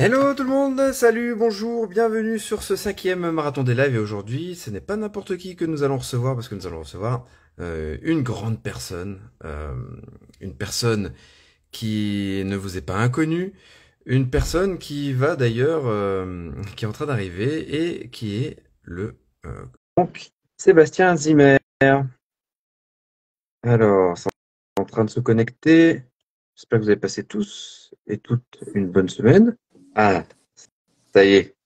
Hello tout le monde, salut, bonjour, bienvenue sur ce cinquième marathon des lives et aujourd'hui ce n'est pas n'importe qui que nous allons recevoir parce que nous allons recevoir euh, une grande personne, euh, une personne qui ne vous est pas inconnue, une personne qui va d'ailleurs, euh, qui est en train d'arriver et qui est le Sébastien Zimmer. Alors, c'est en train de se connecter. J'espère que vous avez passé tous et toutes une bonne semaine. Ah, ça y est.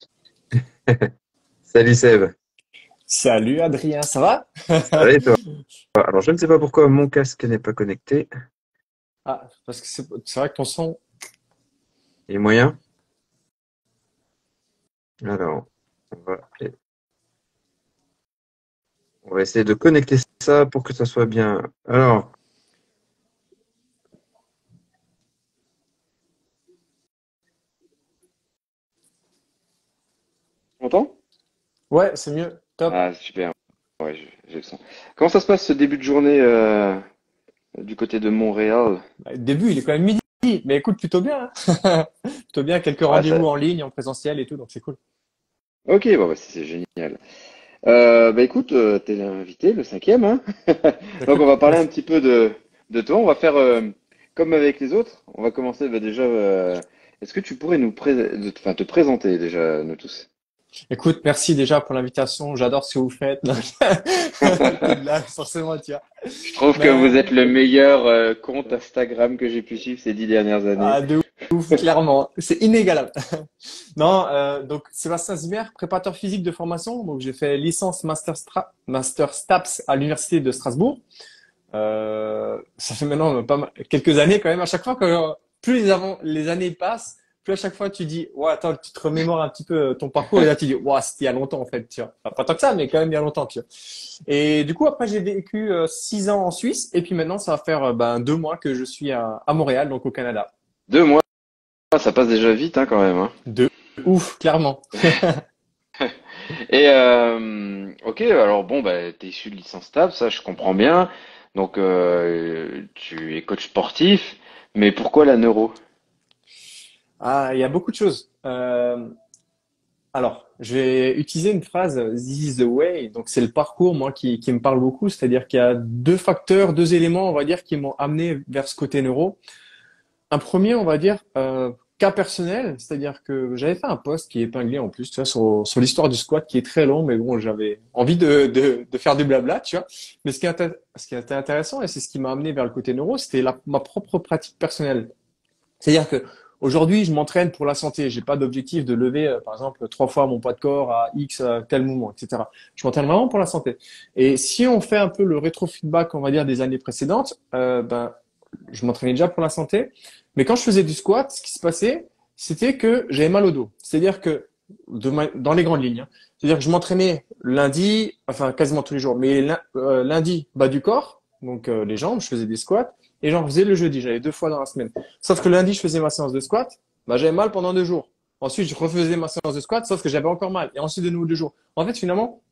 Salut Seb. Salut Adrien, ça va? Salut toi? Alors je ne sais pas pourquoi mon casque n'est pas connecté. Ah, parce que c'est vrai que ton son. Il est moyen? Alors, on va, on va essayer de connecter ça pour que ça soit bien. Alors, m'entends Ouais, c'est mieux. Top. Ah, super. Ouais, j'ai le son. Comment ça se passe ce début de journée euh, du côté de Montréal? Bah, début, il est quand même midi. Mais écoute, plutôt bien. Hein. plutôt bien. Quelques rendez-vous en ligne, en présentiel et tout, donc c'est cool. Ok, bon, bah, c'est génial. Euh, bah écoute, euh, t'es l'invité, le cinquième. Hein donc on va parler un petit peu de, de toi. On va faire euh, comme avec les autres. On va commencer bah, déjà. Euh, est-ce que tu pourrais nous pré te présenter déjà, nous tous? Écoute, merci déjà pour l'invitation. J'adore ce que vous faites. Là, forcément. Je trouve que vous êtes le meilleur euh, compte Instagram que j'ai pu suivre ces dix dernières années. Ah, de ouf, clairement. C'est inégalable. non, euh, donc Sébastien Zimmer, préparateur physique de formation. Donc j'ai fait licence master, master STAPS à l'université de Strasbourg. Euh, ça fait maintenant pas mal, quelques années quand même. À chaque fois que plus les, les années passent, puis à chaque fois tu dis ouais attends tu te remémores un petit peu euh, ton parcours et là tu dis ouais c'était il y a longtemps en fait tu vois. Pas tant que ça mais quand même il y a longtemps tu vois. Et du coup après j'ai vécu euh, six ans en Suisse et puis maintenant ça va faire euh, ben deux mois que je suis à, à Montréal donc au Canada. Deux mois? Ça passe déjà vite hein, quand même hein. deux ouf clairement. Et euh, ok alors bon bah t'es issu de licence stable ça je comprends bien. Donc euh, tu es coach sportif mais pourquoi la neuro? Ah, il y a beaucoup de choses. Euh, alors, je vais utiliser une phrase This is the way. Donc, c'est le parcours, moi, qui, qui me parle beaucoup. C'est-à-dire qu'il y a deux facteurs, deux éléments, on va dire, qui m'ont amené vers ce côté neuro. Un premier, on va dire, euh, cas personnel, c'est-à-dire que j'avais fait un post qui est épinglé en plus, tu vois, sur, sur l'histoire du squat, qui est très long, mais bon, j'avais envie de, de, de, faire du blabla, tu vois. Mais ce qui, est, ce qui était intéressant, et c'est ce qui m'a amené vers le côté neuro, c'était ma propre pratique personnelle. C'est-à-dire que Aujourd'hui, je m'entraîne pour la santé. J'ai pas d'objectif de lever, euh, par exemple, trois fois mon poids de corps à X à tel moment, etc. Je m'entraîne vraiment pour la santé. Et si on fait un peu le rétro-feedback, on va dire, des années précédentes, euh, ben, je m'entraînais déjà pour la santé. Mais quand je faisais du squat, ce qui se passait, c'était que j'avais mal au dos. C'est-à-dire que, dans les grandes lignes, hein. c'est-à-dire que je m'entraînais lundi, enfin quasiment tous les jours, mais euh, lundi, bas du corps, donc euh, les jambes, je faisais des squats et j'en faisais le jeudi. J'allais deux fois dans la semaine. Sauf que lundi, je faisais ma séance de squat. Bah, j'avais mal pendant deux jours. Ensuite, je refaisais ma séance de squat, sauf que j'avais encore mal. Et ensuite, de nouveau deux jours. En fait, finalement,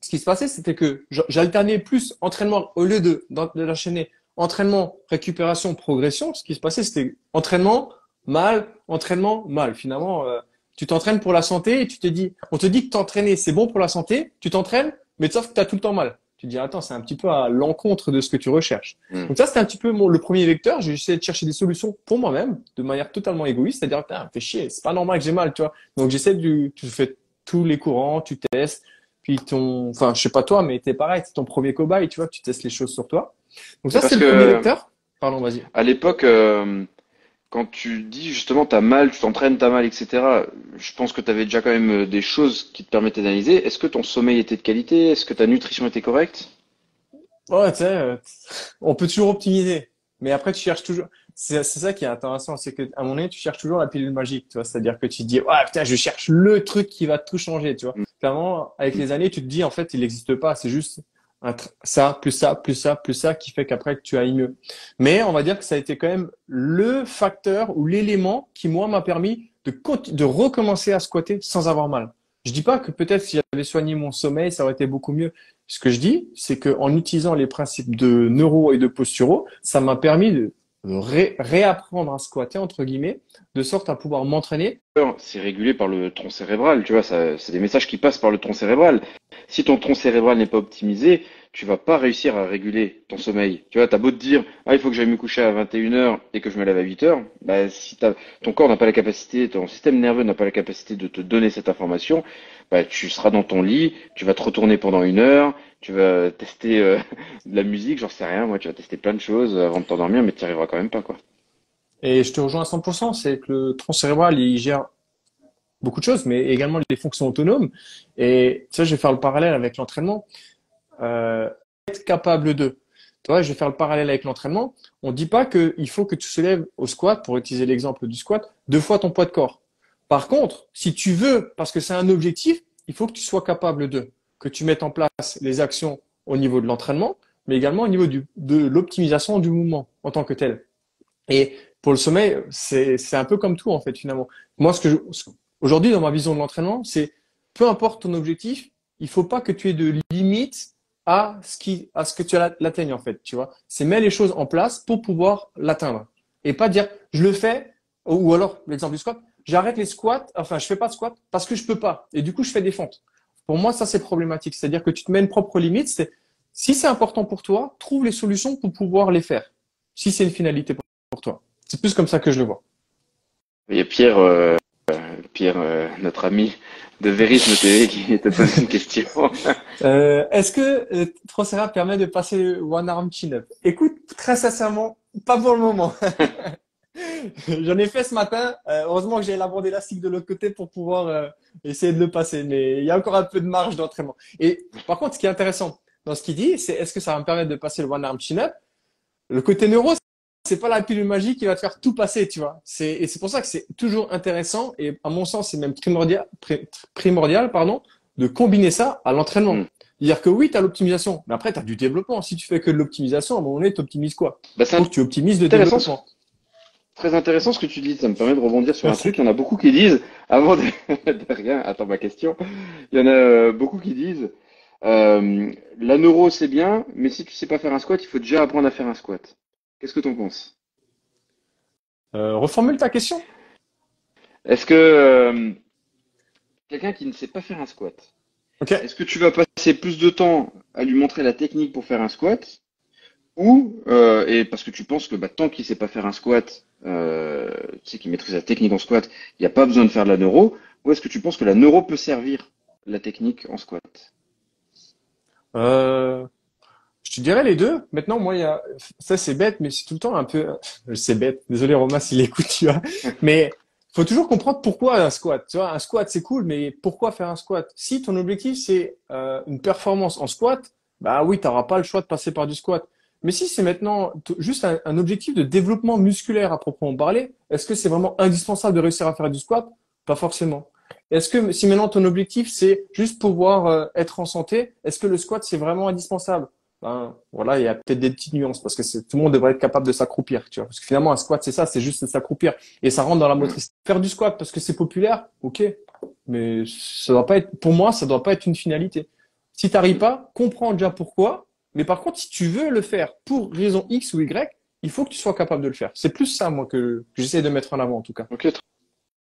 ce qui se passait, c'était que j'alternais plus entraînement au lieu de, l'enchaîner entraînement, récupération, progression. Ce qui se passait, c'était entraînement, mal, entraînement, mal. Finalement, euh, tu t'entraînes pour la santé et tu te dis, on te dit que t'entraîner, c'est bon pour la santé. Tu t'entraînes, mais sauf que tu as tout le temps mal tu dis attends, c'est un petit peu à l'encontre de ce que tu recherches. Hmm. Donc ça, c'était un petit peu mon, le premier vecteur. J'ai essayé de chercher des solutions pour moi-même, de manière totalement égoïste, c'est-à-dire, putain, fais chier, c'est pas normal que j'ai mal, tu vois. Donc j'essaie de, tu fais tous les courants, tu testes, puis ton, enfin, je sais pas toi, mais t'es pareil, c'est ton premier cobaye, tu vois, tu testes les choses sur toi. Donc ça, c'est le premier vecteur. Pardon, vas-y. À l'époque, euh, quand tu dis justement t'as mal, tu t'entraînes, t'as mal, etc. Je pense que tu avais déjà quand même euh, des choses qui te permettaient d'analyser. Est-ce que ton sommeil était de qualité? Est-ce que ta nutrition était correcte? Ouais, tu sais, euh, on peut toujours optimiser, mais après tu cherches toujours. C'est ça qui est intéressant, c'est qu'à un moment donné, tu cherches toujours la pilule magique, tu vois. C'est-à-dire que tu te dis, ouais, putain, je cherche le truc qui va tout changer, tu vois. Mm. Clairement, avec les années, tu te dis, en fait, il n'existe pas. C'est juste ça, plus ça, plus ça, plus ça, qui fait qu'après tu ailles mieux. Mais on va dire que ça a été quand même le facteur ou l'élément qui, moi, m'a permis de, de recommencer à squatter sans avoir mal. Je dis pas que peut-être si j'avais soigné mon sommeil, ça aurait été beaucoup mieux. Ce que je dis, c'est qu'en utilisant les principes de neuro et de posturo, ça m'a permis de réapprendre à squatter, entre guillemets, de sorte à pouvoir m'entraîner. C'est régulé par le tronc cérébral, tu vois, c'est des messages qui passent par le tronc cérébral. Si ton tronc cérébral n'est pas optimisé, tu vas pas réussir à réguler ton sommeil. Tu vois, t'as beau te dire, ah, il faut que j'aille me coucher à 21h et que je me lève à 8h, bah, si ton corps n'a pas la capacité, ton système nerveux n'a pas la capacité de te donner cette information, bah, tu seras dans ton lit, tu vas te retourner pendant une heure, tu vas tester euh, de la musique, j'en sais rien, moi, tu vas tester plein de choses avant de t'endormir, mais tu n'y arriveras quand même pas, quoi. Et je te rejoins à 100%, c'est que le tronc cérébral, il gère beaucoup de choses, mais également les fonctions autonomes. Et ça, je vais faire le parallèle avec l'entraînement euh, être capable de. Tu vois, je vais faire le parallèle avec l'entraînement. On ne dit pas qu'il faut que tu soulèves au squat, pour utiliser l'exemple du squat, deux fois ton poids de corps. Par contre, si tu veux, parce que c'est un objectif, il faut que tu sois capable de, que tu mettes en place les actions au niveau de l'entraînement, mais également au niveau du, de l'optimisation du mouvement en tant que tel. Et pour le sommeil, c'est un peu comme tout en fait finalement. Moi, ce que aujourd'hui dans ma vision de l'entraînement, c'est peu importe ton objectif, il faut pas que tu aies de limites à ce qui, à ce que tu l'atteignes en fait, tu vois. C'est mettre les choses en place pour pouvoir l'atteindre et pas dire je le fais ou alors l'exemple du squat, j'arrête les squats, enfin je fais pas de squat parce que je peux pas et du coup je fais des fentes. Pour moi ça c'est problématique, c'est-à-dire que tu te mets une propre limite. C'est si c'est important pour toi, trouve les solutions pour pouvoir les faire. Si c'est une finalité pour toi, c'est plus comme ça que je le vois. A Pierre, euh, Pierre, euh, notre ami de Verisme TV qui te pose une question. euh, Est-ce que euh, permet de passer le One Arm Chin-Up Écoute, très sincèrement, pas pour le moment. J'en ai fait ce matin. Euh, heureusement que j'ai la bande élastique de l'autre côté pour pouvoir euh, essayer de le passer. Mais il y a encore un peu de marge d'entraînement. Et par contre, ce qui est intéressant dans ce qu'il dit, c'est est-ce que ça va me permettre de passer le One Arm Chin-Up Le côté neuro, c'est pas la pilule magique qui va te faire tout passer, tu vois. C'est, et c'est pour ça que c'est toujours intéressant et à mon sens, c'est même primordial, primordial, pardon, de combiner ça à l'entraînement. Mm. C'est-à-dire que oui, tu as l'optimisation, mais après, tu as du développement. Si tu fais que de l'optimisation, à un moment donné, tu optimises quoi? Bah, Donc, tu optimises le développement. Très intéressant ce que tu dis, ça me permet de rebondir sur un truc. Il y en a beaucoup qui disent, avant de, rien, attends ma question, il y en a euh, beaucoup qui disent, euh, la neuro c'est bien, mais si tu sais pas faire un squat, il faut déjà apprendre à faire un squat. Qu'est-ce que tu en penses? Euh, Reformule ta question. Est-ce que euh, quelqu'un qui ne sait pas faire un squat, est-ce que tu vas passer plus de temps à lui montrer la technique pour faire un squat ou euh, et parce que tu penses que bah, tant qu'il ne sait pas faire un squat, euh, tu sais qu'il maîtrise la technique en squat, il n'y a pas besoin de faire de la neuro, ou est-ce que tu penses que la neuro peut servir la technique en squat? Euh, je dirais les deux? Maintenant, moi, il y a, ça c'est bête, mais c'est tout le temps un peu, c'est bête. Désolé Romain s'il écoute, tu vois. Mais faut toujours comprendre pourquoi un squat. Tu vois, un squat c'est cool, mais pourquoi faire un squat? Si ton objectif c'est euh, une performance en squat, bah oui, tu n'auras pas le choix de passer par du squat. Mais si c'est maintenant juste un, un, objectif de développement musculaire à proprement parler, est-ce que c'est vraiment indispensable de réussir à faire du squat? Pas forcément. Est-ce que si maintenant ton objectif c'est juste pouvoir euh, être en santé, est-ce que le squat c'est vraiment indispensable? Ben, voilà, il y a peut-être des petites nuances parce que tout le monde devrait être capable de s'accroupir, tu vois. Parce que finalement, un squat, c'est ça, c'est juste s'accroupir et ça rentre dans la motricité. Faire du squat parce que c'est populaire, ok, mais ça doit pas être, pour moi, ça doit pas être une finalité. Si t'arrives pas, comprends déjà pourquoi. Mais par contre, si tu veux le faire pour raison X ou Y, il faut que tu sois capable de le faire. C'est plus ça, moi, que, j'essaie de mettre en avant, en tout cas. Ok,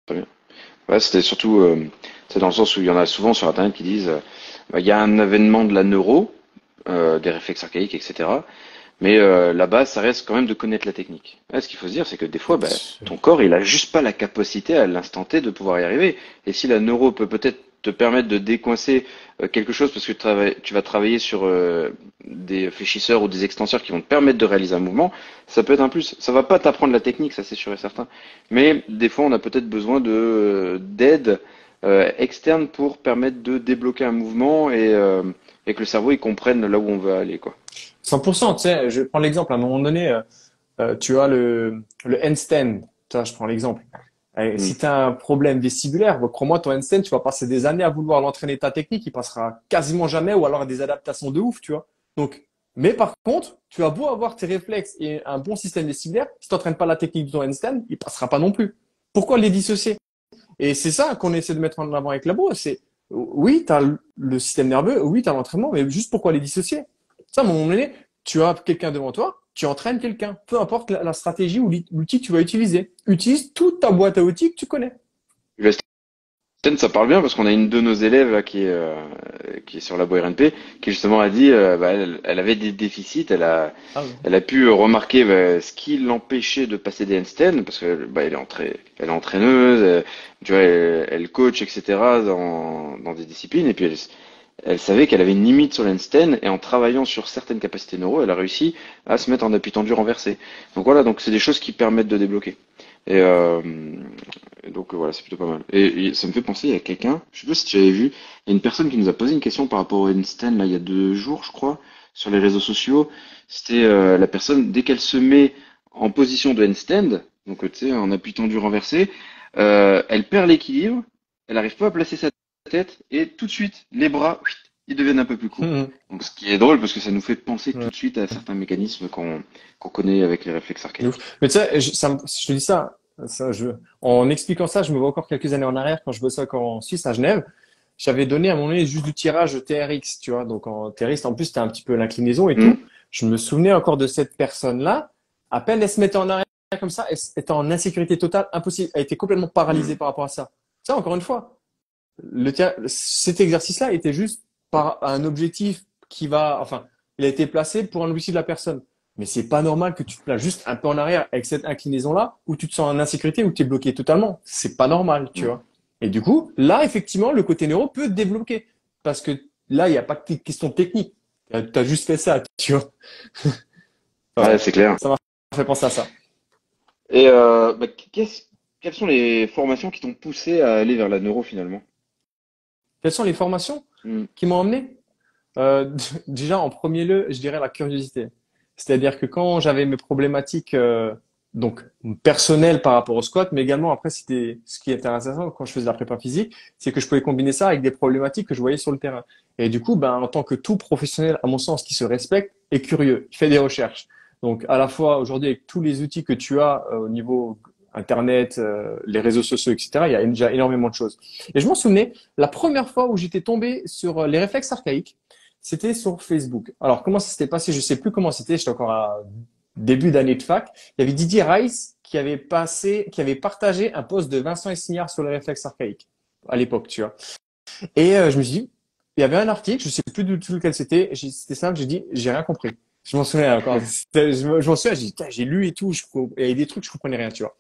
très bien. Ouais, c'était surtout, euh, c'est dans le sens où il y en a souvent sur Internet qui disent, euh, il y a un événement de la neuro, euh, des réflexes archaïques, etc. Mais euh, la base, ça reste quand même de connaître la technique. ce qu'il faut se dire, c'est que des fois, bah, ton corps, il a juste pas la capacité à l'instant T de pouvoir y arriver. Et si la neuro peut peut-être te permettre de décoincer euh, quelque chose parce que tu vas travailler sur des fléchisseurs ou des extenseurs qui vont te permettre de réaliser un mouvement, ça peut être un plus. Ça va pas t'apprendre la technique, ça c'est sûr et certain. Mais des fois, on a peut-être besoin de d'aide externe pour permettre de débloquer un mouvement et et que le cerveau il comprenne là où on veut aller quoi. 100%, tu sais, je prends l'exemple à un moment donné euh, euh, tu as le le handstand, tu vois, je prends l'exemple. Mm. Si tu as un problème vestibulaire, crois-moi, ton handstand, tu vas passer des années à vouloir l'entraîner ta technique, il passera quasiment jamais ou alors à des adaptations de ouf, tu vois. Donc, mais par contre, tu as beau avoir tes réflexes et un bon système vestibulaire, si tu n'entraînes pas la technique de ton handstand, il passera pas non plus. Pourquoi les dissocier? Et c'est ça qu'on essaie de mettre en avant avec Labo, c'est oui, tu le système nerveux, oui, tu as l'entraînement, mais juste pourquoi les dissocier? Ça, à un moment donné, tu as quelqu'un devant toi, tu entraînes quelqu'un, peu importe la, la stratégie ou l'outil que tu vas utiliser. Utilise toute ta boîte à outils que tu connais. Ça parle bien parce qu'on a une de nos élèves là, qui est euh, qui est sur la RNP qui justement a dit euh, bah, elle, elle, avait des déficits, elle a ah elle a pu remarquer bah, ce qui l'empêchait de passer des handstands parce que bah, elle est entrée, elle est entraîneuse, elle, tu vois, elle, elle, coach etc dans dans des disciplines et puis elle, elle savait qu'elle avait une limite sur l'handstand et en travaillant sur certaines capacités neuro, elle a réussi à se mettre en appui tendu renversé. Donc voilà, donc c'est des choses qui permettent de débloquer. Et, euh, donc voilà, c'est plutôt pas mal. Et, ça me fait penser, il y a quelqu'un, je sais pas si tu avais vu, il y a une personne qui nous a posé une question par rapport au handstand là il y a deux jours, je crois, sur les réseaux sociaux. C'était euh, la personne dès qu'elle se met en position de handstand, donc tu sais en appui tendu renversé, euh, elle perd l'équilibre, elle n'arrive pas à placer sa tête et tout de suite les bras ils deviennent un peu plus courts. Mmh. Donc ce qui est drôle parce que ça nous fait penser tout de suite à certains mécanismes qu'on qu'on connaît avec les réflexes archaïques. Mais tu sais, je, ça, je te dis ça, ça je, en expliquant ça, je me vois encore quelques années en arrière quand je bossais encore en Suisse à Genève. J'avais donné à mon donné juste du tirage TRX, tu vois. Donc en TRX, en plus, c'était un petit peu l'inclinaison et mmh. tout. Je me souvenais encore de cette personne-là. À peine elle se mettait en arrière comme ça, elle était en insécurité totale, impossible. Elle était complètement paralysée mmh. par rapport à ça. Ça, encore une fois, le cet exercice-là était juste par un objectif qui va, enfin, il a été placé pour un objectif de la personne. Mais c'est pas normal que tu te places juste un peu en arrière avec cette inclinaison-là où tu te sens en insécurité, où tu es bloqué totalement. C'est pas normal, tu vois. Et du coup, là, effectivement, le côté neuro peut te débloquer. Parce que là, il n'y a pas de question technique. Tu as juste fait ça, tu vois. ouais, c'est clair. Ça m'a fait penser à ça. Et euh, bah, quelles sont les formations qui t'ont poussé à aller vers la neuro finalement? Quelles sont les formations hmm. qui m'ont emmené? Euh, Déjà, en premier lieu, je dirais la curiosité. C'est-à-dire que quand j'avais mes problématiques euh, donc personnelles par rapport au squat, mais également après c'était ce qui était intéressant quand je faisais la prépa physique, c'est que je pouvais combiner ça avec des problématiques que je voyais sur le terrain. Et du coup, ben en tant que tout professionnel, à mon sens, qui se respecte, est curieux, il fait des recherches. Donc à la fois aujourd'hui avec tous les outils que tu as euh, au niveau Internet, euh, les réseaux sociaux, etc. Il y a déjà énormément de choses. Et je m'en souvenais, la première fois où j'étais tombé sur les réflexes archaïques, c'était sur Facebook. Alors, comment ça s'était passé? Je sais plus comment c'était. J'étais encore à début d'année de fac. Il y avait Didier Rice qui avait passé, qui avait partagé un post de Vincent Essignard sur le réflexe archaïque à l'époque, tu vois. Et euh, je me suis dit, il y avait un article, je sais plus du tout lequel c'était. C'était simple, j'ai dit, j'ai rien compris. Je m'en souviens encore. Je m'en souviens, j'ai dit, j'ai lu et tout. Il y avait des trucs, je comprenais rien, tu vois.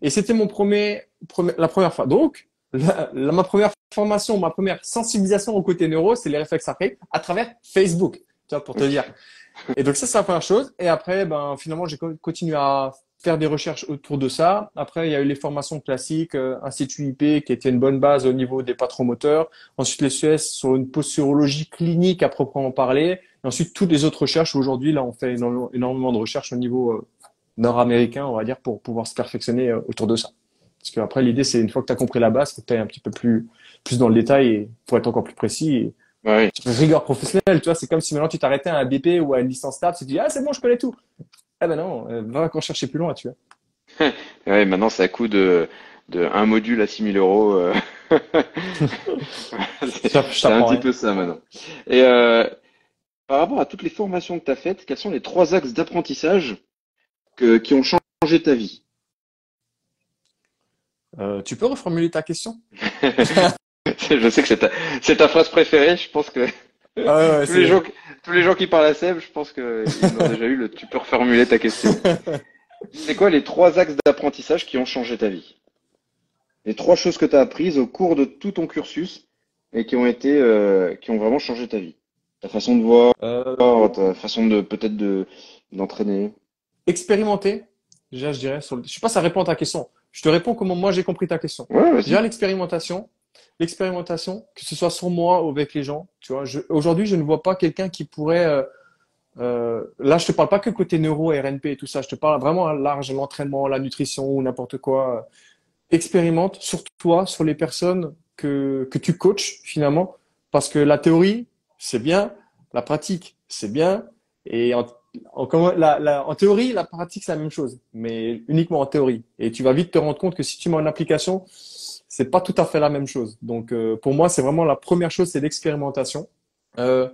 Et c'était mon premier, premier, la première fois. Donc, la, ma première formation, ma première sensibilisation au côté neuro, c'est les réflexes archaïques à travers Facebook, tu vois, pour te dire. Et donc ça, c'est la première chose. Et après, ben, finalement, j'ai continué à faire des recherches autour de ça. Après, il y a eu les formations classiques, euh, Institut IP, qui était une bonne base au niveau des patrons moteurs. Ensuite, les CS sur une posturologie clinique à proprement parler. Et ensuite, toutes les autres recherches. Aujourd'hui, là, on fait énormément de recherches au niveau euh, nord-américain, on va dire, pour pouvoir se perfectionner euh, autour de ça. Parce qu'après, l'idée, c'est une fois que tu as compris la base, que tu es un petit peu plus, plus dans le détail et pour être encore plus précis. Et, ouais. Rigueur professionnelle, tu vois, c'est comme si maintenant tu t'arrêtais à un BP ou à une licence TAP, tu te dis, ah, c'est bon, je connais tout. Ah ben non, euh, va encore chercher plus loin, tu vois. ouais, maintenant, ça coûte de, de un module à 6000 euros. Euh. c'est un petit peu ça maintenant. Et euh, par rapport à toutes les formations que tu as faites, quels sont les trois axes d'apprentissage qui ont changé ta vie? Euh, tu peux reformuler ta question Je sais que c'est ta, phrase préférée. Je pense que ah tous, les gens, tous les gens qui parlent à Seb, je pense qu'ils ont déjà eu le. Tu peux reformuler ta question. c'est quoi les trois axes d'apprentissage qui ont changé ta vie? Les trois choses que tu as apprises au cours de tout ton cursus et qui ont été, euh, qui ont vraiment changé ta vie? Ta façon de voir, euh... ta façon de peut-être de d'entraîner? Expérimenter. Déjà, je dirais. Sur le... Je sais pas, ça répond à ta question. Je te réponds comment moi j'ai compris ta question. Ouais, Déjà l'expérimentation, l'expérimentation, que ce soit sur moi ou avec les gens. Tu vois, aujourd'hui je ne vois pas quelqu'un qui pourrait. Euh, euh, là, je te parle pas que côté neuro, RNP et tout ça. Je te parle vraiment large, l'entraînement, la nutrition ou n'importe quoi. Expérimente sur toi, sur les personnes que que tu coaches finalement, parce que la théorie c'est bien, la pratique c'est bien, et en, en, théorie, la pratique, c'est la même chose, mais uniquement en théorie. Et tu vas vite te rendre compte que si tu mets en application, c'est pas tout à fait la même chose. Donc, euh, pour moi, c'est vraiment la première chose, c'est l'expérimentation. Euh,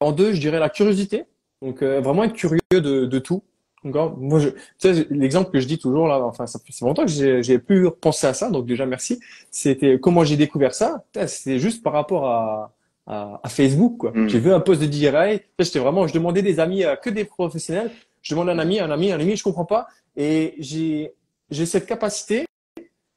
en deux, je dirais la curiosité. Donc euh, vraiment être curieux de, tout. Hein, tu sais, l'exemple que je dis toujours là, enfin, ça fait longtemps que j'ai, j'ai pu penser à ça, donc déjà merci. C'était comment j'ai découvert ça. C'était juste par rapport à, à, à Facebook, quoi. Mm. J'ai vu un post de DJI. J'étais vraiment, je demandais des amis euh, que des professionnels. Je demande à un ami, un ami, un ami, je comprends pas. Et j'ai, j'ai cette capacité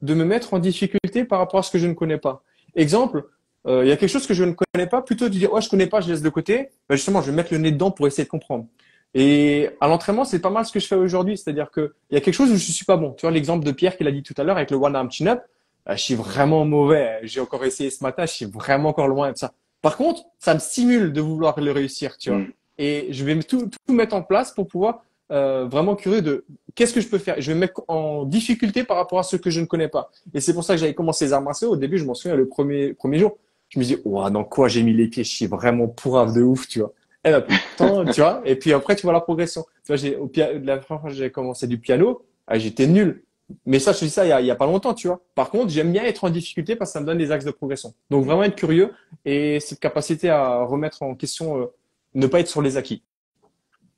de me mettre en difficulté par rapport à ce que je ne connais pas. Exemple, euh, il y a quelque chose que je ne connais pas, plutôt de dire ouais je connais pas, je laisse de côté. Ben justement, je vais mettre le nez dedans pour essayer de comprendre. Et à l'entraînement, c'est pas mal ce que je fais aujourd'hui, c'est-à-dire que il y a quelque chose où je suis pas bon. Tu vois l'exemple de Pierre qu'il a dit tout à l'heure avec le one arm chin up, euh, je suis vraiment mauvais. J'ai encore essayé ce matin, je suis vraiment encore loin de ça. Par contre, ça me stimule de vouloir le réussir, tu vois. Mm. Et je vais tout, tout mettre en place pour pouvoir euh, vraiment curieux de qu'est-ce que je peux faire. Je vais me mettre en difficulté par rapport à ce que je ne connais pas. Et c'est pour ça que j'avais commencé les arts martiaux. Au début, je m'en souviens le premier premier jour. Je me dis, ouah, dans quoi j'ai mis les pieds? Je suis vraiment pourrave de ouf, tu vois. Et là, pourtant, tu vois. Et puis après, tu vois la progression. Tu vois, j'ai au pia- la première fois j'ai commencé du piano, ah, j'étais nul. Mais ça, je te dis ça il y a, il y a pas longtemps, tu vois. Par contre, j'aime bien être en difficulté parce que ça me donne des axes de progression. Donc vraiment être curieux et cette capacité à remettre en question, euh, ne pas être sur les acquis.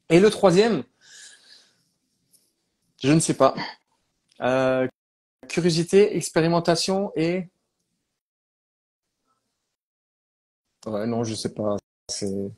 Et le troisième, je ne sais pas. Euh, curiosité, expérimentation et ouais non je sais pas. C'est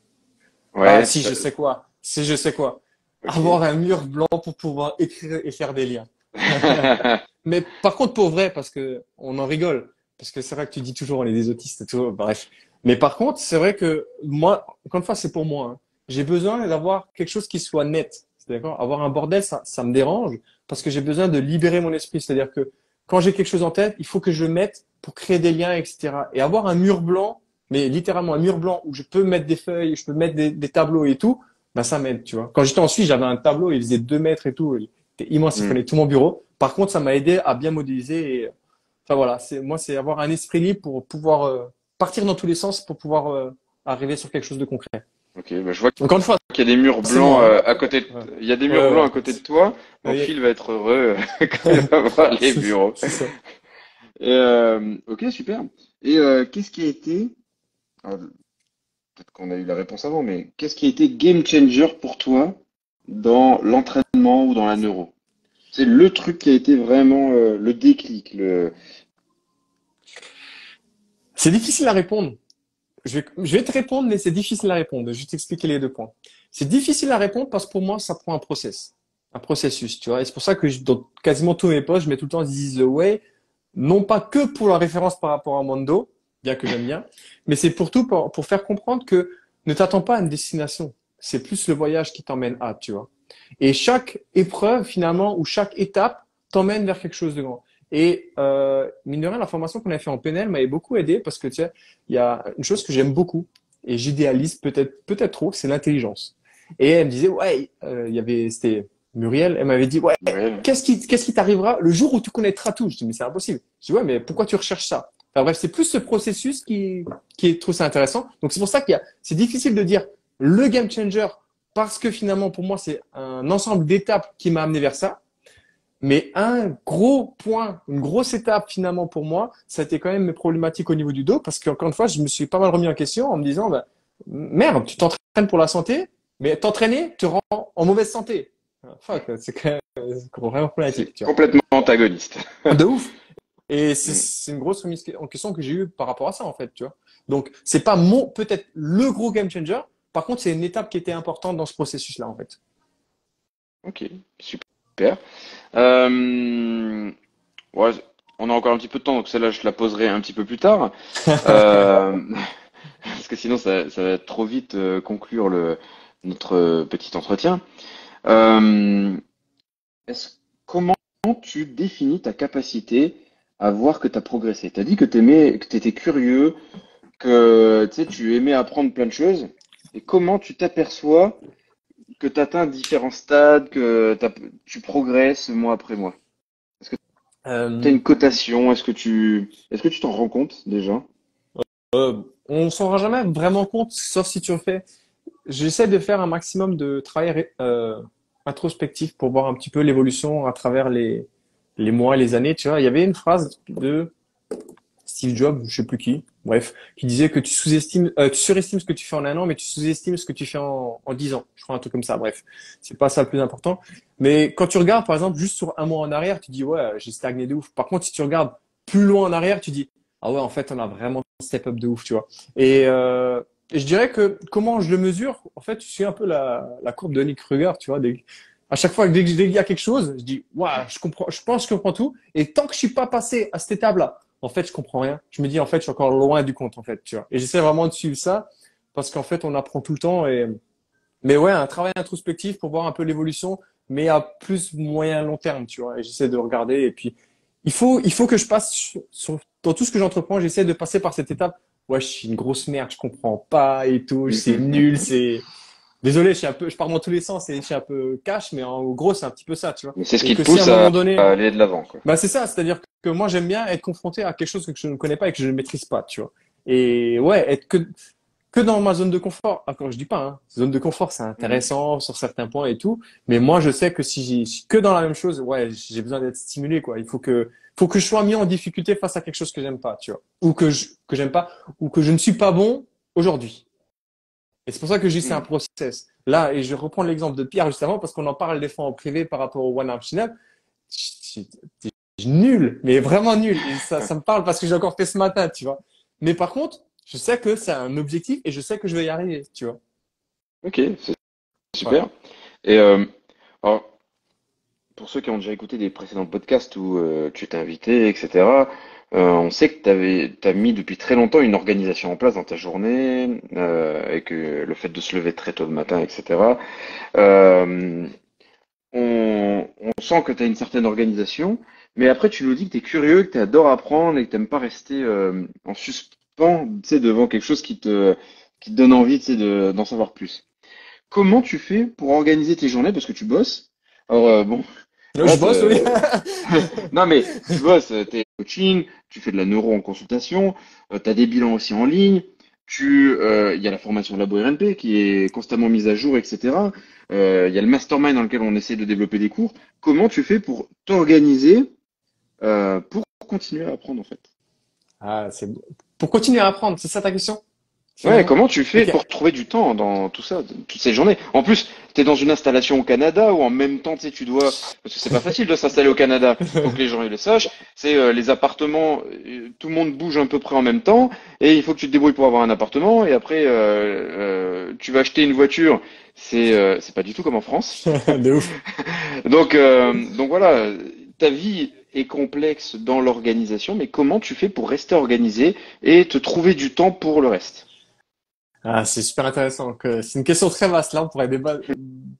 Ouais, ah si je sais quoi. Si je sais quoi. Avoir un mur blanc pour pouvoir écrire et faire des liens. Mais par contre, pour vrai, parce que on en rigole, parce que c'est vrai que tu dis toujours on est des autistes et tout, bref. Mais par contre, c'est vrai que moi, encore une fois, c'est pour moi. hein. J'ai besoin d'avoir quelque chose qui soit net. D'accord? Avoir un bordel, ça, ça me dérange parce que j'ai besoin de libérer mon esprit. C'est-à-dire que quand j'ai quelque chose en tête, il faut que je mette pour créer des liens, etc. Et avoir un mur blanc, mais littéralement un mur blanc où je peux mettre des feuilles, je peux mettre des, tableaux et tout, ben ça m'aide, tu vois. Quand j'étais en Suisse, j'avais un tableau, il faisait deux mètres et tout, immense, il Mm. prenait tout mon bureau. Par contre, ça m'a aidé à bien modéliser. Et, enfin voilà, c'est moi, c'est avoir un esprit libre pour pouvoir euh, partir dans tous les sens pour pouvoir euh, arriver sur quelque chose de concret. Ok, bah, je vois Encore une fois, qu'il y a des murs blancs bon, euh, à côté. De... Ouais. Il y a des murs Ouais, ouais. blancs à côté de toi. Mon fil va être heureux quand il va voir les bureaux. c'est ça. Et, euh, ok, super. Et euh, qu'est-ce qui a été, peut-être qu'on a eu la réponse avant, mais qu'est-ce qui a été game changer pour toi dans l'entraînement ou dans la neuro? C'est le truc qui a été vraiment euh, le déclic. C'est difficile à répondre. Je vais, te répondre, mais c'est difficile à répondre. Je vais t'expliquer les deux points. C'est difficile à répondre parce que pour moi, ça prend un process, un processus, tu vois. C'est pour ça que dans quasiment tous mes posts, je mets tout le temps This is the way, non pas que pour la référence par rapport à Mondo, bien que j'aime bien, mais c'est pour tout pour, pour faire comprendre que ne t'attends pas à une destination. C'est plus le voyage qui t'emmène à, tu vois. Et chaque épreuve, finalement, ou chaque étape t'emmène vers quelque chose de grand. Et euh, mine de rien, la formation qu'on a fait en PNL m'avait beaucoup aidé parce que tu sais, il y a une chose que j'aime beaucoup et j'idéalise peut-être peut-être trop, c'est l'intelligence. Et elle me disait ouais, euh, il y avait c'était Muriel, elle m'avait dit ouais, Ouais. qu'est-ce qui qu'est-ce qui t'arrivera le jour où tu connaîtras tout? Je dis mais c'est impossible. Je dis ouais, mais pourquoi tu recherches ça? Enfin bref, c'est plus ce processus qui qui est trouve ça intéressant. Donc c'est pour ça qu'il y a c'est difficile de dire le game changer parce que finalement pour moi c'est un ensemble d'étapes qui m'a amené vers ça. Mais un gros point, une grosse étape finalement pour moi, ça a été quand même mes problématiques au niveau du dos parce qu'encore une fois, je me suis pas mal remis en question en me disant, bah, merde, tu t'entraînes pour la santé, mais t'entraîner te rend en mauvaise santé. Fuck, c'est quand même vraiment problématique. Tu vois. complètement antagoniste. De ouf. Et c'est c'est une grosse remise en question que j'ai eue par rapport à ça en fait, tu vois. Donc c'est pas mon peut-être le gros game changer. Par contre, c'est une étape qui était importante dans ce processus-là en fait. Ok, super. Euh, ouais, on a encore un petit peu de temps, donc celle-là, je la poserai un petit peu plus tard. Euh, parce que sinon, ça, ça va trop vite euh, conclure le, notre petit entretien. Euh, comment tu définis ta capacité à voir que tu as progressé? Tu as dit que tu étais curieux, que tu aimais apprendre plein de choses. Et comment tu t'aperçois que tu atteins différents stades, que tu progresses mois après mois? Euh, Tu as une cotation? Est-ce que tu est-ce que tu t'en rends compte déjà? Euh, on s'en rend jamais vraiment compte, sauf si tu le fais. J'essaie de faire un maximum de travail euh, introspectif pour voir un petit peu l'évolution à travers les, les mois et les années. Tu vois, il y avait une phrase de Steve Jobs, je sais plus qui, bref, qui disait que tu sous-estimes, euh, tu surestimes ce que tu fais en un an, mais tu sous-estimes ce que tu fais en, 10 ans. Je crois un truc comme ça. Bref, c'est pas ça le plus important. Mais quand tu regardes, par exemple, juste sur un mois en arrière, tu dis ouais, j'ai stagné de ouf. Par contre, si tu regardes plus loin en arrière, tu dis ah ouais, en fait, on a vraiment step up de ouf, tu vois. Et, euh, je dirais que comment je le mesure, en fait, je suis un peu la, courbe de Nick Kruger, tu vois. À chaque fois dès qu'il quelque chose, je dis ouais, je comprends, je pense que je comprends tout. Et tant que je suis pas passé à cette étape-là, en fait, je comprends rien. Je me dis, en fait, je suis encore loin du compte, en fait, tu vois. Et j'essaie vraiment de suivre ça parce qu'en fait, on apprend tout le temps et, mais ouais, un travail introspectif pour voir un peu l'évolution, mais à plus moyen long terme, tu vois. Et j'essaie de regarder et puis, il faut, il faut que je passe sur, dans tout ce que j'entreprends, j'essaie de passer par cette étape. Ouais, je suis une grosse merde, je comprends pas et tout, c'est nul, c'est, Désolé, je suis un peu, je pars dans tous les sens et je suis un peu cash, mais en gros, c'est un petit peu ça, tu vois. Mais c'est ce qui te pousse à, à, aller de l'avant, quoi. Bah, c'est ça, c'est-à-dire que moi, j'aime bien être confronté à quelque chose que je ne connais pas et que je ne maîtrise pas, tu vois. Et ouais, être que, que dans ma zone de confort. Ah, quand je dis pas, hein, zone de confort, c'est intéressant mmh. sur certains points et tout. Mais moi, je sais que si j'ai que dans la même chose, ouais, j'ai besoin d'être stimulé, quoi. Il faut que, faut que je sois mis en difficulté face à quelque chose que j'aime pas, tu vois. Ou que je, que j'aime pas, ou que je ne suis pas bon aujourd'hui. Et c'est pour ça que dis c'est un mm. process. Là, et je reprends l'exemple de Pierre justement parce qu'on en parle des fois en privé par rapport au One Arm Channel. Nul, mais vraiment nul. Et ça, ça me parle parce que j'ai encore fait ce matin, tu vois. Mais par contre, je sais que c'est un objectif et je sais que je vais y arriver, tu vois. Ok, c'est super. Et euh, alors, pour ceux qui ont déjà écouté des précédents podcasts où euh, tu t'es invité, etc., euh, on sait que tu as mis depuis très longtemps une organisation en place dans ta journée, euh, et que le fait de se lever très tôt le matin, etc. Euh, on, on, sent que tu as une certaine organisation, mais après tu nous dis que tu es curieux, que tu adores apprendre et que tu n'aimes pas rester euh, en suspens devant quelque chose qui te, qui te donne envie d'en savoir plus. Comment tu fais pour organiser tes journées? Parce que tu bosses. Alors, euh, bon, je bosse, oui. non, mais tu bosses, t'es coaching, tu fais de la neuro en consultation, euh, tu as des bilans aussi en ligne, tu, euh, il y a la formation Labo RNP qui est constamment mise à jour, etc. Euh, il y a le mastermind dans lequel on essaie de développer des cours. Comment tu fais pour t'organiser pour continuer à apprendre en fait? Ah, c'est pour continuer à apprendre, c'est ça ta question? Ouais, comment tu fais pour trouver du temps dans tout ça, toutes ces journées? En plus, tu es dans une installation au Canada où en même temps, tu sais, tu dois, parce que c'est pas facile de s'installer au Canada, faut que les gens le sachent. C'est euh, les appartements, euh, tout le monde bouge à peu près en même temps, et il faut que tu te débrouilles pour avoir un appartement. Et après, euh, euh tu vas acheter une voiture, c'est c'est pas du tout comme en France. de ouf. donc donc voilà, ta vie est complexe dans l'organisation, mais comment tu fais pour rester organisé et te trouver du temps pour le reste? Ah, c'est super intéressant. C'est une question très vaste. Là, on pourrait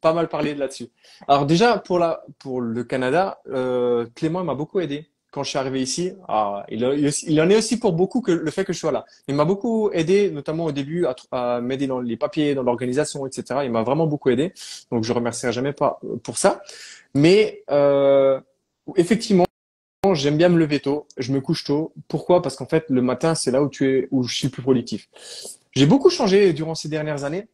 pas mal parler de là-dessus. Alors déjà, pour, la, pour le Canada, euh, Clément m'a beaucoup aidé quand je suis arrivé ici. Ah, il, en est aussi pour beaucoup que le fait que je sois là. Il m'a beaucoup aidé, notamment au début, à, à m'aider dans les papiers, dans l'organisation, etc. Il m'a vraiment beaucoup aidé. Donc, je remercierai jamais pas pour ça. Mais euh, effectivement, j'aime bien me lever tôt. Je me couche tôt. Pourquoi? Parce qu'en fait, le matin, c'est là où tu es, où je suis plus productif. J'ai beaucoup changé durant ces dernières années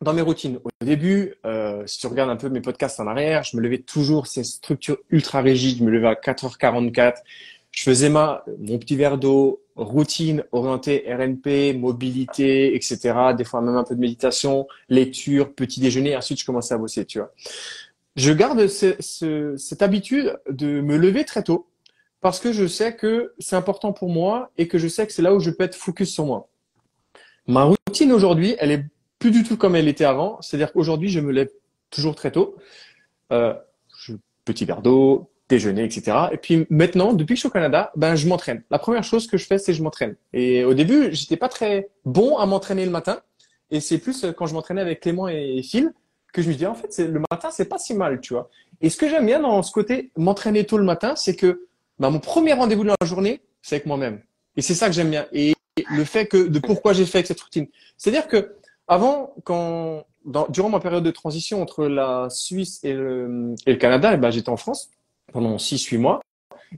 dans mes routines. Au début, euh, si tu regardes un peu mes podcasts en arrière, je me levais toujours ces structures ultra rigides. Je me levais à 4h44. Je faisais ma, mon petit verre d'eau, routine orientée RNP, mobilité, etc. Des fois même un peu de méditation, lecture, petit déjeuner. Ensuite, je commençais à bosser, tu vois. Je garde ce, ce, cette habitude de me lever très tôt parce que je sais que c'est important pour moi et que je sais que c'est là où je peux être focus sur moi. Ma routine aujourd'hui, elle est plus du tout comme elle était avant. C'est-à-dire qu'aujourd'hui, je me lève toujours très tôt. Euh, petit verre d'eau, déjeuner, etc. Et puis maintenant, depuis que je suis au Canada, ben je m'entraîne. La première chose que je fais, c'est je m'entraîne. Et au début, j'étais pas très bon à m'entraîner le matin. Et c'est plus euh, quand je m'entraînais avec Clément et Phil que je me dis en fait, le matin, c'est pas si mal, tu vois. Et ce que j'aime bien dans ce côté m'entraîner tôt le matin, c'est que ben, mon premier rendez-vous de la journée, c'est avec moi-même. Et c'est ça que j'aime bien. Et le fait que de pourquoi j'ai fait cette routine. C'est-à-dire que avant, quand dans, durant ma période de transition entre la Suisse et le, et le Canada, eh ben, j'étais en France pendant 6-8 mois.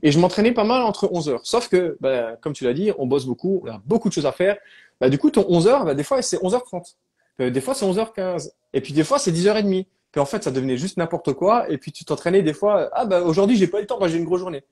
Et je m'entraînais pas mal entre 11 heures. Sauf que, ben, comme tu l'as dit, on bosse beaucoup, on a beaucoup de choses à faire. Ben, du coup, ton 11 heures, ben, des fois, c'est 11h30. Euh, des fois, c'est 11h15. Et puis, des fois, c'est 10h30. Puis, en fait, ça devenait juste n'importe quoi. Et puis, tu t'entraînais des fois, ah, ben, aujourd'hui, j'ai pas eu le temps, j'ai une grosse journée.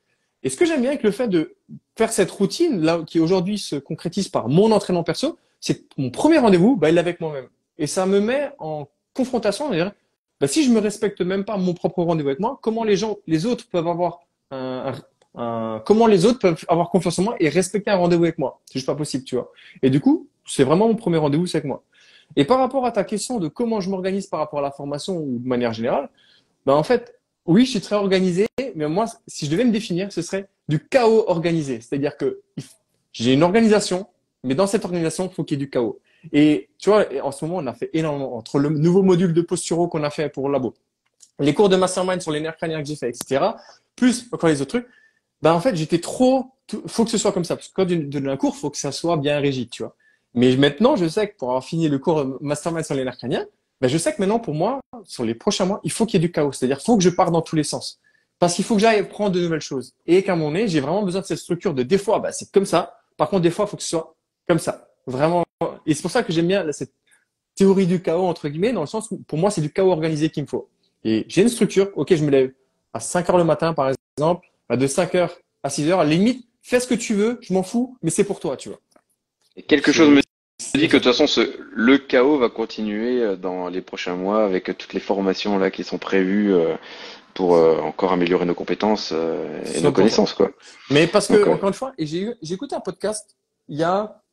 Et ce que j'aime bien avec le fait de faire cette routine là qui aujourd'hui se concrétise par mon entraînement perso, c'est mon premier rendez-vous, bah, il est avec moi-même. Et ça me met en confrontation, dire, bah, si je me respecte même pas mon propre rendez-vous avec moi, comment les gens, les autres peuvent avoir un, un, comment les autres peuvent avoir confiance en moi et respecter un rendez-vous avec moi? C'est juste pas possible, tu vois. Et du coup, c'est vraiment mon premier rendez-vous, c'est avec moi. Et par rapport à ta question de comment je m'organise par rapport à la formation ou de manière générale, bah en fait, oui, je suis très organisé, mais moi, si je devais me définir, ce serait du chaos organisé. C'est-à-dire que j'ai une organisation, mais dans cette organisation, il faut qu'il y ait du chaos. Et tu vois, en ce moment, on a fait énormément entre le nouveau module de posturo qu'on a fait pour le labo, les cours de mastermind sur les nerfs crâniens que j'ai fait, etc., plus encore les autres trucs. Ben en fait, j'étais trop. Faut que ce soit comme ça, parce que quand tu donnes un cours, faut que ça soit bien rigide, tu vois. Mais maintenant, je sais que pour avoir fini le cours mastermind sur les nerfs crâniens, ben je sais que maintenant, pour moi, sur les prochains mois, il faut qu'il y ait du chaos. C'est-à-dire, faut que je parte dans tous les sens. Parce qu'il faut que j'aille prendre de nouvelles choses. Et qu'à mon nez, j'ai vraiment besoin de cette structure de des fois, bah, c'est comme ça. Par contre, des fois, il faut que ce soit comme ça. Vraiment. Et c'est pour ça que j'aime bien cette théorie du chaos, entre guillemets, dans le sens où, pour moi, c'est du chaos organisé qu'il me faut. Et j'ai une structure. OK, je me lève à 5 heures le matin, par exemple, de 5 heures à 6 heures. À la limite, fais ce que tu veux, je m'en fous, mais c'est pour toi, tu vois. Quelque chose me dit que de toute façon, ce, le chaos va continuer euh, dans les prochains mois avec toutes les formations là qui sont prévues. Euh, pour euh, encore améliorer nos compétences et nos connaissances quoi. Mais parce que encore une fois, j'ai écouté un podcast il y a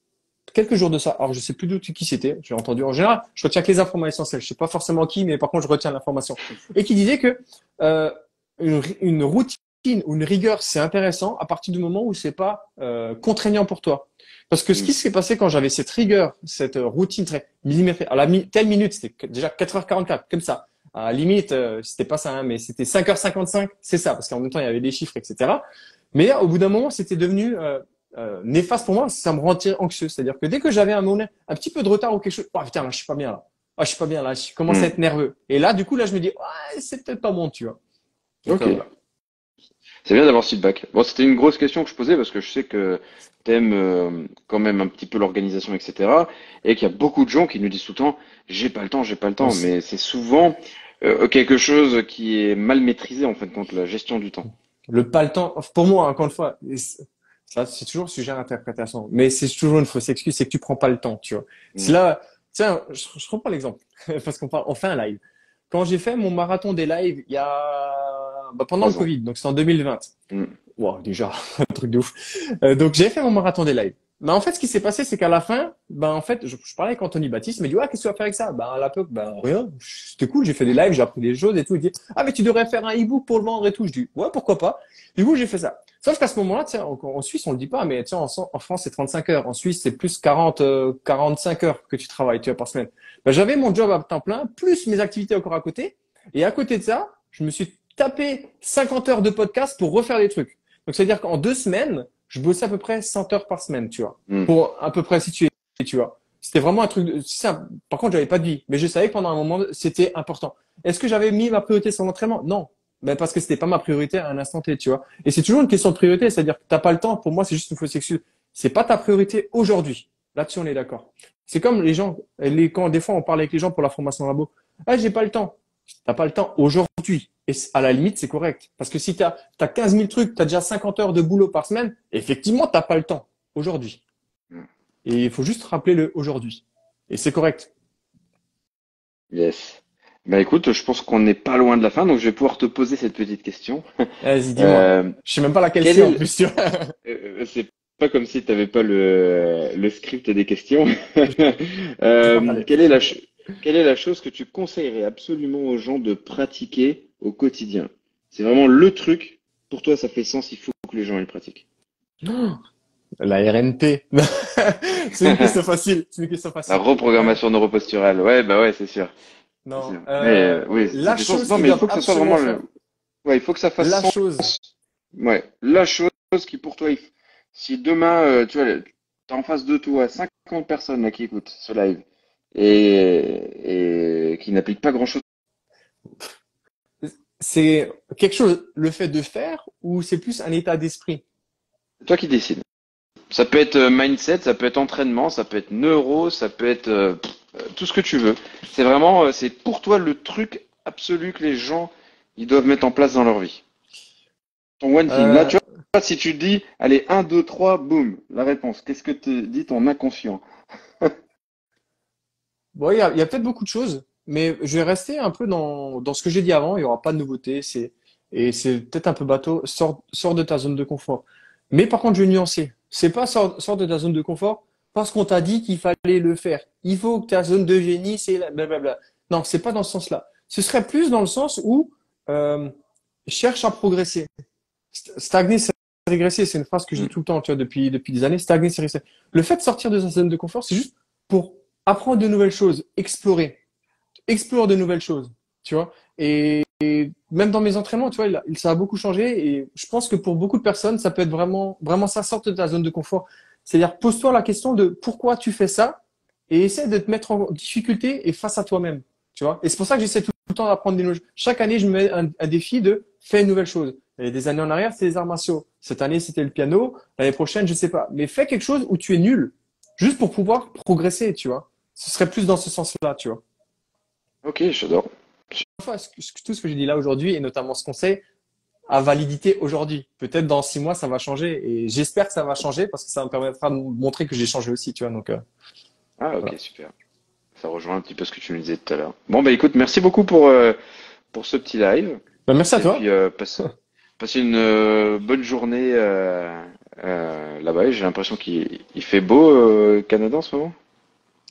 quelques jours de ça. Alors je sais plus de qui c'était. J'ai entendu en général. Je retiens que les informations essentielles. Je sais pas forcément qui, mais par contre je retiens l'information. Et qui disait que euh, une, une, routine ou une rigueur c'est intéressant à partir du moment où c'est pas euh, contraignant pour toi. Parce que ce qui mm. s'est passé quand j'avais cette rigueur, cette routine très millimétrée, à la telle minute, c'était déjà 4h44, comme ça à la limite, euh, c'était pas ça, hein, mais c'était 5h55, c'est ça, parce qu'en même temps, il y avait des chiffres, etc. Mais au bout d'un moment, c'était devenu euh, euh, néfaste pour moi, ça me rendait anxieux. C'est-à-dire que dès que j'avais un, moment, un petit peu de retard ou quelque chose, oh putain, là, je suis pas bien là. Oh, je suis pas bien là, je commence à hmm. être nerveux. Et là, du coup, là, je me dis, ouais, c'est peut-être pas bon, tu vois. Ok. C'est bien d'avoir ce feedback. Bon, c'était une grosse question que je posais parce que je sais que t'aimes euh, quand même un petit peu l'organisation, etc. Et qu'il y a beaucoup de gens qui nous disent tout le temps, j'ai pas le temps, j'ai pas le temps. Mais c'est souvent euh, quelque chose qui est mal maîtrisé en fin de compte, la gestion du temps. Le pas le temps, pour moi, encore une fois, ça c'est toujours sujet à interprétation, mais c'est toujours une fausse excuse, c'est que tu prends pas le temps, tu vois. C'est mm. là, tiens, je, je reprends l'exemple parce qu'on on fait un live. Quand j'ai fait mon marathon des lives, il y a bah, pendant le Covid, donc c'est en 2020. Mm. Wow, déjà un truc de ouf. Euh, donc j'ai fait mon marathon des lives. Mais en fait, ce qui s'est passé, c'est qu'à la fin, ben en fait, je, parlais avec Anthony Baptiste, il m'a dit ouais, qu'est-ce que tu vas faire avec ça? Ben à la peu, ben rien, c'était cool, j'ai fait des lives, j'ai appris des choses et tout. Il dit ah mais tu devrais faire un e-book pour le vendre et tout. Je dis ouais, pourquoi pas? Du coup, j'ai fait ça. Sauf qu'à ce moment-là, en, en Suisse, on le dit pas, mais en, en France, c'est 35 heures. En Suisse, c'est plus 40, 45 euh, heures que tu travailles, tu vois, par semaine. Ben, j'avais mon job à temps plein, plus mes activités encore à côté. Et à côté de ça, je me suis tapé 50 heures de podcast pour refaire des trucs. Donc, c'est-à-dire qu'en deux semaines, je bossais à peu près 100 heures par semaine, tu vois, hmm. pour à peu près situer, tu vois. C'était vraiment un truc. Ça. Par contre, j'avais pas de vie, mais je savais que pendant un moment, c'était important. Est-ce que j'avais mis ma priorité sur l'entraînement? Non, mais parce que c'était pas ma priorité à un instant T, tu vois. Et c'est toujours une question de priorité, c'est-à-dire que t'as pas le temps. Pour moi, c'est juste une fausse excuse. C'est pas ta priorité aujourd'hui. Là-dessus, on est d'accord. C'est comme les gens, les, quand des fois on parle avec les gens pour la formation labo. Ah, j'ai pas le temps. T'as pas le temps aujourd'hui. Et à la limite, c'est correct. Parce que si tu as, as 15 000 trucs, tu as déjà 50 heures de boulot par semaine, effectivement, tu pas le temps aujourd'hui. Mm. Et il faut juste rappeler le aujourd'hui. Et c'est correct. Yes. Bah écoute, je pense qu'on n'est pas loin de la fin, donc je vais pouvoir te poser cette petite question. Vas-y, dis-moi. Euh, je sais même pas laquelle c'est en plus. Euh, euh, c'est pas comme si tu n'avais pas le, le script des questions. euh, quelle est la quelle est la chose que tu conseillerais absolument aux gens de pratiquer au quotidien? C'est vraiment le truc, pour toi ça fait sens, il faut que les gens le pratiquent. la RNP. c'est une question facile. C'est une question facile. La reprogrammation neuroposturale. Ouais, bah ouais, c'est sûr. Non. mais, euh, oui, la chose non, mais il faut que ce soit vraiment le... Ouais, il faut que ça fasse la chose. Ouais, la chose qui pour toi, si demain, euh, tu vois, t'es en face de toi 50 personnes là, qui écoutent ce live et, et qui n'appliquent pas grand chose c'est quelque chose, le fait de faire, ou c'est plus un état d'esprit? C'est toi qui décides. Ça peut être euh, mindset, ça peut être entraînement, ça peut être neuro, ça peut être euh, tout ce que tu veux. C'est vraiment, euh, c'est pour toi le truc absolu que les gens ils doivent mettre en place dans leur vie. one thing. Euh, Là, tu vois, si tu dis, allez, 1, 2, 3, boum, la réponse. Qu'est-ce que te dit ton inconscient? Bon, il y a, a peut-être beaucoup de choses, mais je vais rester un peu dans, dans ce que j'ai dit avant. Il n'y aura pas de nouveauté. C'est, et c'est peut-être un peu bateau. Sors, sors de ta zone de confort. Mais par contre, je vais nuancer. C'est pas sors, sors de ta zone de confort parce qu'on t'a dit qu'il fallait le faire. Il faut que ta zone de génie, c'est la- blablabla. Non, c'est pas dans ce sens-là. Ce serait plus dans le sens où euh, cherche à progresser. St- Stagner, c'est régresser. C'est une phrase que je dis tout le temps, tu vois, depuis, depuis des années. Stagner, c'est régresser. Le fait de sortir de sa zone de confort, c'est juste pour apprendre de nouvelles choses, explorer, explore de nouvelles choses, tu vois. Et, même dans mes entraînements, tu vois, ça a beaucoup changé. Et je pense que pour beaucoup de personnes, ça peut être vraiment, vraiment ça, sorte de ta zone de confort. C'est-à-dire, pose-toi la question de pourquoi tu fais ça et essaie de te mettre en difficulté et face à toi-même, tu vois. Et c'est pour ça que j'essaie tout le temps d'apprendre des nouvelles choses. Chaque année, je me mets un, défi de faire une nouvelle chose. Et des années en arrière, c'était les arts martiaux. Cette année, c'était le piano. L'année prochaine, je sais pas. Mais fais quelque chose où tu es nul, juste pour pouvoir progresser, tu vois. Ce serait plus dans ce sens-là, tu vois. Ok, j'adore. Enfin, tout ce que j'ai dit là aujourd'hui, et notamment ce conseil, a validité aujourd'hui. Peut-être dans six mois, ça va changer. Et j'espère que ça va changer parce que ça me permettra de montrer que j'ai changé aussi, tu vois. Donc, euh, Ah, ok, Voilà. super. Ça rejoint un petit peu ce que tu nous disais tout à l'heure. Bon, bah écoute, merci beaucoup pour, euh, pour ce petit live. bah, merci à toi. puis, euh, passe, passez une bonne journée là-bas. J'ai l'impression qu'il il fait beau au Canada en ce moment.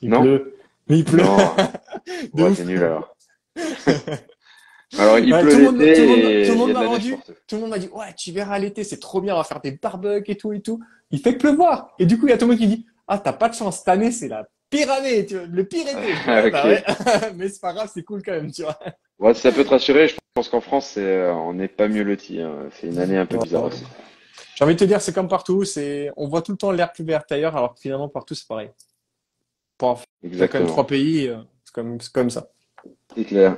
Il non. pleut. Mais il pleut. Non, ouais, t'es nul alors. Alors, il pleut tout le monde- tout monde- et tout le monde m'a la neige rendu. partout. Tout le monde m'a dit, ouais, tu verras l'été, c'est trop bien, on va faire des barbecues et tout et tout. Il fait pleuvoir. Et du coup, il y a tout le monde qui dit, ah, t'as pas de chance, cette année, c'est la pire année, tu vois, le pire été. Ah, bah ouais. Mais c'est pas grave, c'est cool quand même, tu vois. Ouais, ça peut te rassurer, je pense qu'en France, c'est, euh, on n'est pas mieux loti. hein. C'est une année un peu Ouais. bizarre aussi. J'ai envie de te dire, c'est comme partout, c'est, on voit tout le temps l'air plus vert ailleurs, alors que finalement, partout, c'est pareil. Pour a quand même Exactement. trois pays, euh, c'est comme, comme ça. C'est clair.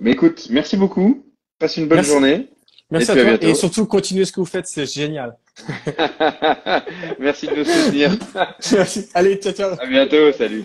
Mais écoute, merci beaucoup. Passe une bonne Merci. journée. Merci Et à toi. Et surtout, continuez ce que vous faites, c'est génial. Merci de nous soutenir. Allez, ciao, ciao. À bientôt. Salut.